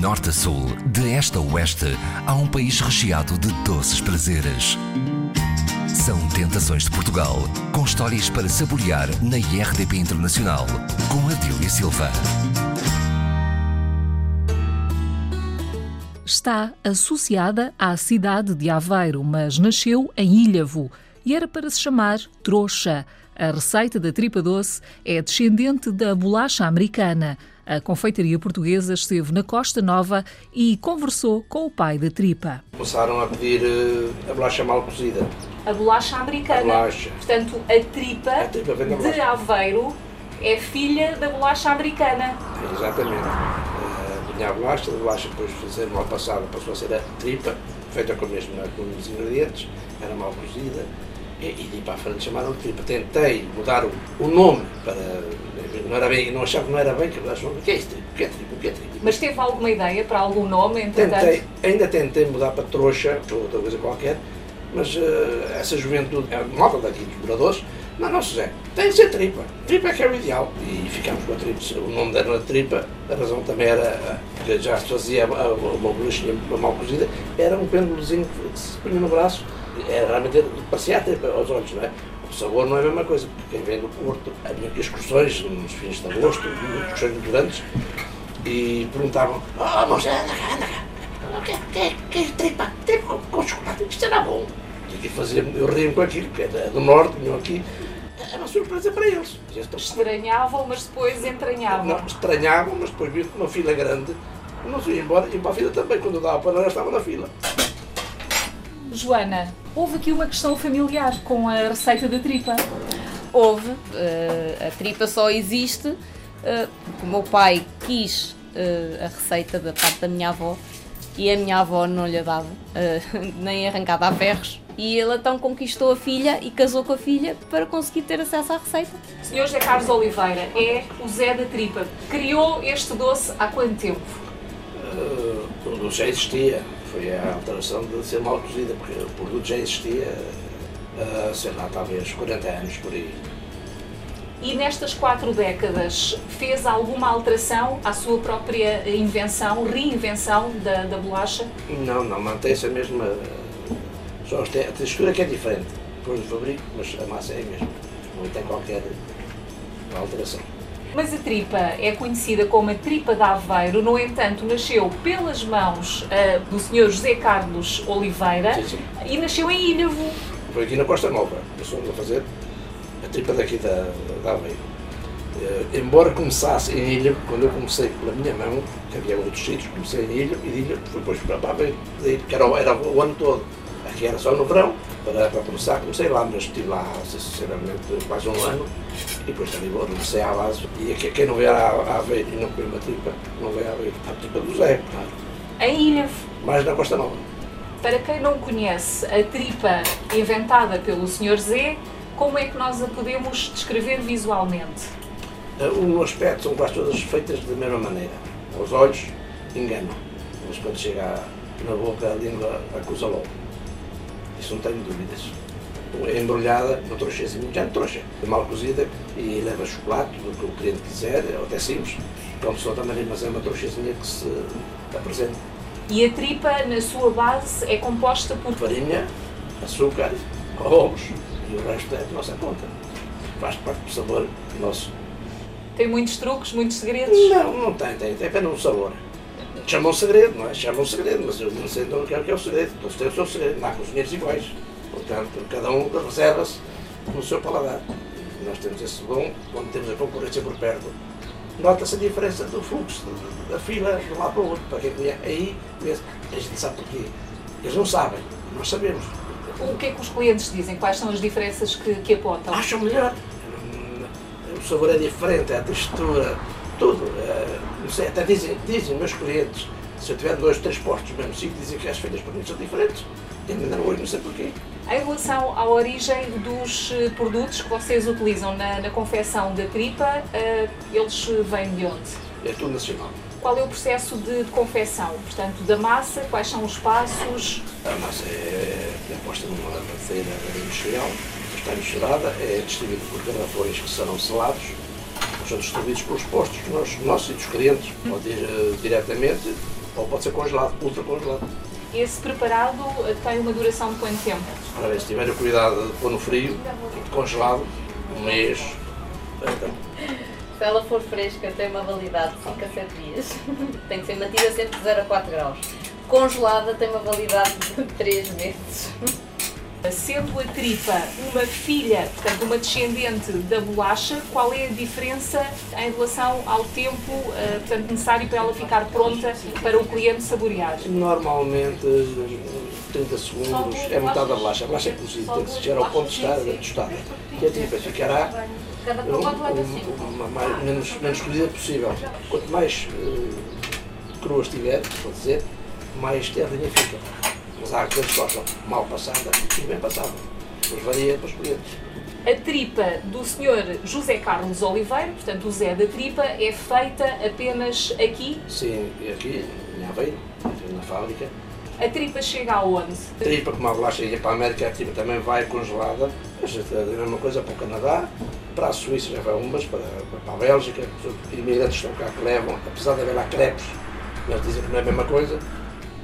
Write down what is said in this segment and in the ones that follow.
norte a sul, de este a oeste, há um país recheado de doces prazeres. São Tentações de Portugal, com histórias para saborear na IRDP Internacional, com Adília Silva. Está associada à cidade de Aveiro, mas nasceu em Ilhavo e era para se chamar Trouxa. A receita da tripa doce é descendente da bolacha americana. A confeitaria portuguesa esteve na Costa Nova e conversou com o pai da tripa. Começaram a pedir uh, a bolacha mal cozida. A bolacha americana. A bolacha. Portanto, a tripa, A tripa de bolacha. Aveiro é filha da bolacha americana. Exatamente. Uh, vinha a bolacha, a bolacha depois de ser mal passada passou a ser a tripa, feita com, mesmo, com os mesmos ingredientes, era mal cozida. E, de para a frente chamaram tripa. Tentei mudar o, o nome para. Não, era bem, não achava que não era bem, que o que é isto? O que é tripa? O que é tripa? Mas teve alguma ideia para algum nome, entretanto? Tentei, ainda tentei mudar para trouxa, ou outra coisa qualquer, mas eh, essa juventude, é malta daqui dos moradores, não, não, José, tem de ser tripa. Tripa é que é o ideal. E ficámos com a tripa. O nome deram a tripa, a razão também era que já se fazia uma bolachinha mal cozida, era um pêndulozinho que se punha no braço, era realmente, parecia a tripa aos olhos, não é? O sabor não é a mesma coisa, porque quem vem do Porto, havia aqui excursões nos fins de agosto, excursões muito grandes, e perguntavam, oh, moça, anda cá, anda cá. O que, que, que tripa? Tripa com, chocolate, isto era bom. E fazia, eu ria com aquilo, porque era do norte, vinham aqui. Era uma surpresa para eles. Estranhavam, mas depois entranhavam. não, estranhavam, mas depois viram uma fila grande. Não se ia embora, e para a fila também, quando eu dava para nós, estava na fila. Joana, houve aqui uma questão familiar com a receita da tripa. Houve, eh, a tripa só existe eh, porque o meu pai quis eh, a receita da parte da minha avó e a minha avó não lhe dava, nem arrancada a ferros. E ele então conquistou a filha e casou com a filha para conseguir ter acesso à receita. Senhor José Carlos Oliveira é o Zé da tripa. Criou este doce há quanto tempo? O produto já existia, foi a alteração de ser mal cozida, porque o produto já existia, uh, sei lá, talvez 40 anos por aí. E nestas quatro décadas fez alguma alteração à sua própria invenção, reinvenção da, da bolacha? Não, não, mantém-se a mesma. Só a textura que é diferente, depois do fabrico, mas a massa é a mesma. Não tem qualquer alteração. Mas a tripa é conhecida como a tripa de Aveiro, no entanto, nasceu pelas mãos ah, do Sr. José Carlos Oliveira Sim, sim. e nasceu em Ilhavo. Foi aqui na Costa Nova, nós fomos a fazer a tripa daqui da, da Aveiro. Eh, embora começasse em Ilha, quando eu comecei pela minha mão, que havia outros sítios, comecei em Ilha e de Ilha fui depois para Aveiro, que era, o- era o ano todo. Aqui era só no verão, para, para começar, comecei lá, mas estive lá, sinceramente, quase um ano, e depois também vou, comecei à base. E quem não vier a, a Aveiro e não comer uma tripa, não vai a Aveiro. A tripa do Zé, claro. Em Ilhavo. mais na Costa Nova. Para quem não conhece a tripa inventada pelo Sr. Z, como é que nós a podemos descrever visualmente? Um aspecto são quase todas feitas da mesma maneira. Os olhos enganam, mas quando chega à- na boca a língua acusa logo. Isso não tenho dúvidas. É embrulhada no trouxazinho, já é trouxa. É mal cozida e leva chocolate, do que o cliente quiser, ou até simples. Como só também, mas é uma trouxazinha que se apresenta. E a tripa, na sua base, é composta por Farinha, açúcar, ovos e o resto é de nossa conta. Faz parte do sabor nosso. tem muitos truques, muitos segredos. Não, não tem, tem, tem apenas um sabor. Chamam segredo, não é? Chamam segredo, mas eu não sei então o que é, o que é o segredo. Todos têm o seu segredo, não há cozinheiros iguais. Portanto, cada um reserva-se no seu paladar. Nós temos esse bom quando temos a concorrência por perto. Nota-se a diferença do fluxo, da fila de um lado para o outro. Para quem conhece, aí a gente sabe porquê. Eles não sabem, nós sabemos. O que é que os clientes dizem? Quais são as diferenças que, que apontam? acham melhor. Hum, O sabor é diferente, a textura, tudo. eh, Não sei, até dizem, dizem meus clientes, se eu tiver dois, três postos mesmo sítio, dizem que as feitas para mim são diferentes. E ainda hoje, não sei porquê. Em relação à origem dos eh, produtos que vocês utilizam na, na confecção da tripa, eh, eles vêm de onde? É tudo nacional. Qual é o processo de, de confecção? Portanto, da massa, quais são os passos? A massa é, é posta numa batedeira industrial, está misturada, é distribuída por garrafões que serão selados, são distribuídos pelos postos nós, nossos e dos clientes. Pode ir uh, diretamente ou pode ser congelado, ultra congelado. Esse preparado tem uma duração de quanto tempo? Se tiverem cuidado de pôr no frio, congelado, um mês. Se ela for fresca, tem uma validade de 5 a 7 dias. tem que ser mantida sempre de 0 a 4 graus. Congelada tem uma validade de 3 meses. Sendo a tripa uma filha, portanto, uma descendente da bolacha, qual é a diferença em relação ao tempo uh, portanto, necessário para ela ficar pronta para o cliente saborear? Normalmente, 30 segundos é metade da bolacha. A bolacha é cozida, que chegar ao ponto de estar tostada. E a tripa ficará o mais, menos, menos cozida possível. Quanto mais uh, crua estiver, pode dizer, mais terrinha fica. Mas há aqueles que gostam mal passada e bem passada. Mas varia para os clientes. A tripa do Sr. José Carlos Oliveira, portanto o Zé da Tripa, é feita apenas aqui? Sim, aqui, em Aveiro, na fábrica. A tripa chega aonde? A tripa, como a bolacha ia para a América, a tripa também vai congelada. Mas é a mesma coisa para o Canadá, para a Suíça já vai umas, para, para a Bélgica, os imigrantes estão cá que levam, apesar de haver lá crepes, eles dizem que não é a mesma coisa.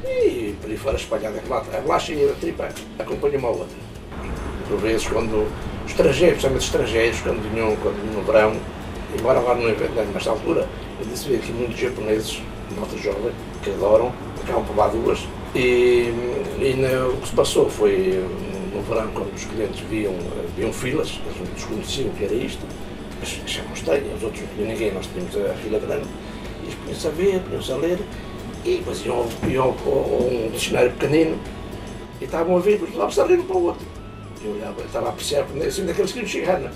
E por aí fora espalhada a bolacha e a tripa acompanham uma outra. Por vezes, quando os estrangeiros, principalmente estrangeiros, quando vinham, quando vinham no verão, embora agora não inventando nesta altura, eu disse aqui muitos japoneses, nota jovem, que adoram, acabam por lá duas. E, e no, o que se passou foi no verão, quando os clientes viam, viam filas, eles não desconheciam o que era isto, mas achavam estranho, os outros não ninguém, nós tínhamos a fila grande, e eles punham-se a ver, punham-se a ler, e depois iam, iam a um dicionário pequenino e estavam a ver, os lá se a rir para o outro. Eu olhava, eu estava a apreciar, assim, daqueles que não?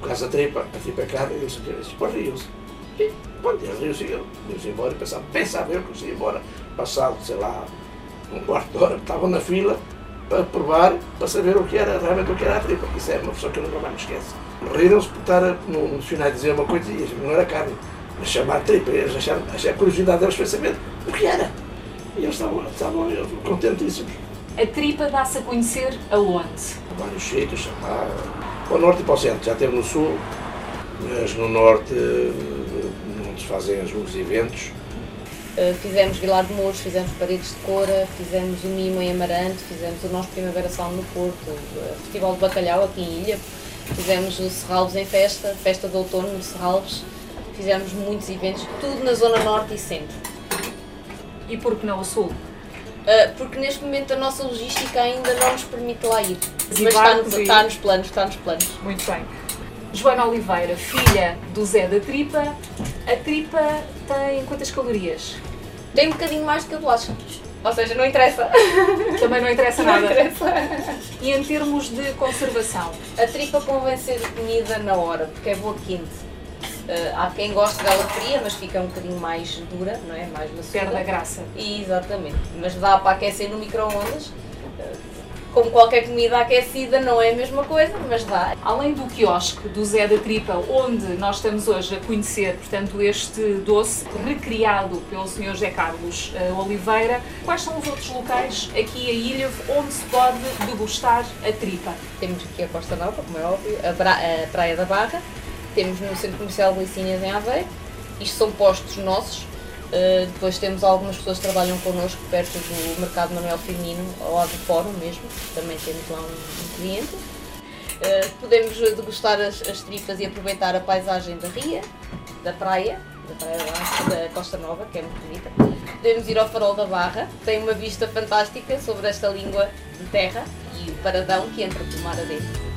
por causa da tripa, a tripa é cara, e eu disse, depois riam-se. E, pronto, eles riam-se, riam-se embora, e pensava, pensava eu que ia embora, passado, sei lá, um quarto de hora, estavam na fila para provar, para saber o que era, realmente o que era a tripa. Isso é uma pessoa que eu nunca mais me esqueço. Riram-se por estar no, no dicionário dizer uma coisa e não era carne chamar tripa, eles acharam, acharam a curiosidade deles foi saber o que era. E eles estavam, estavam contentíssimos. A tripa dá-se a conhecer aonde? Vários sítios, lá, para o norte e para o centro. Já teve no sul, mas no norte não se fazem alguns eventos. Uh, fizemos Vilar de Mouros, fizemos Paredes de Cora, fizemos o Mimo em Amarante, fizemos o nosso Primavera Sal no Porto, o Festival de Bacalhau aqui em Ilha, fizemos o Serralves em Festa, Festa de Outono no Serralves, fizemos muitos eventos, tudo na Zona Norte e Centro. E por que não o Sul? Uh, porque neste momento a nossa logística ainda não nos permite lá ir. Mas está, no, e... está nos planos, está nos planos. Muito bem. Joana Oliveira, filha do Zé da Tripa. A tripa tem quantas calorias? Tem um bocadinho mais do que a bolacha. Ou seja, não interessa. Também não interessa nada. Não interessa. E em termos de conservação? A tripa convém ser comida na hora, porque é boa quente. Uh, há quem goste dela fria, mas fica um bocadinho mais dura, não é? Mais maçuda. Perde a graça. E, exatamente. Mas dá para aquecer no micro-ondas. Uh, como qualquer comida aquecida, não é a mesma coisa, mas dá. Além do quiosque do Zé da Tripa, onde nós estamos hoje a conhecer, portanto, este doce recriado pelo Sr. José Carlos uh, Oliveira, quais são os outros locais aqui em Ilha onde se pode degustar a tripa? Temos aqui a Costa Nova, como é óbvio, a, a Praia da Barra, temos no Centro Comercial Licínias em Aveiro. Isto são postos nossos. Uh, depois temos algumas pessoas que trabalham connosco perto do Mercado Manuel Firmino, ao lado do Fórum mesmo, também temos lá um, um cliente. Uh, podemos degustar as, as, tripas e aproveitar a paisagem da ria, da praia, da praia da Costa Nova, que é muito bonita. Podemos ir ao Farol da Barra, tem uma vista fantástica sobre esta língua de terra e o paradão que entra por mar adentro.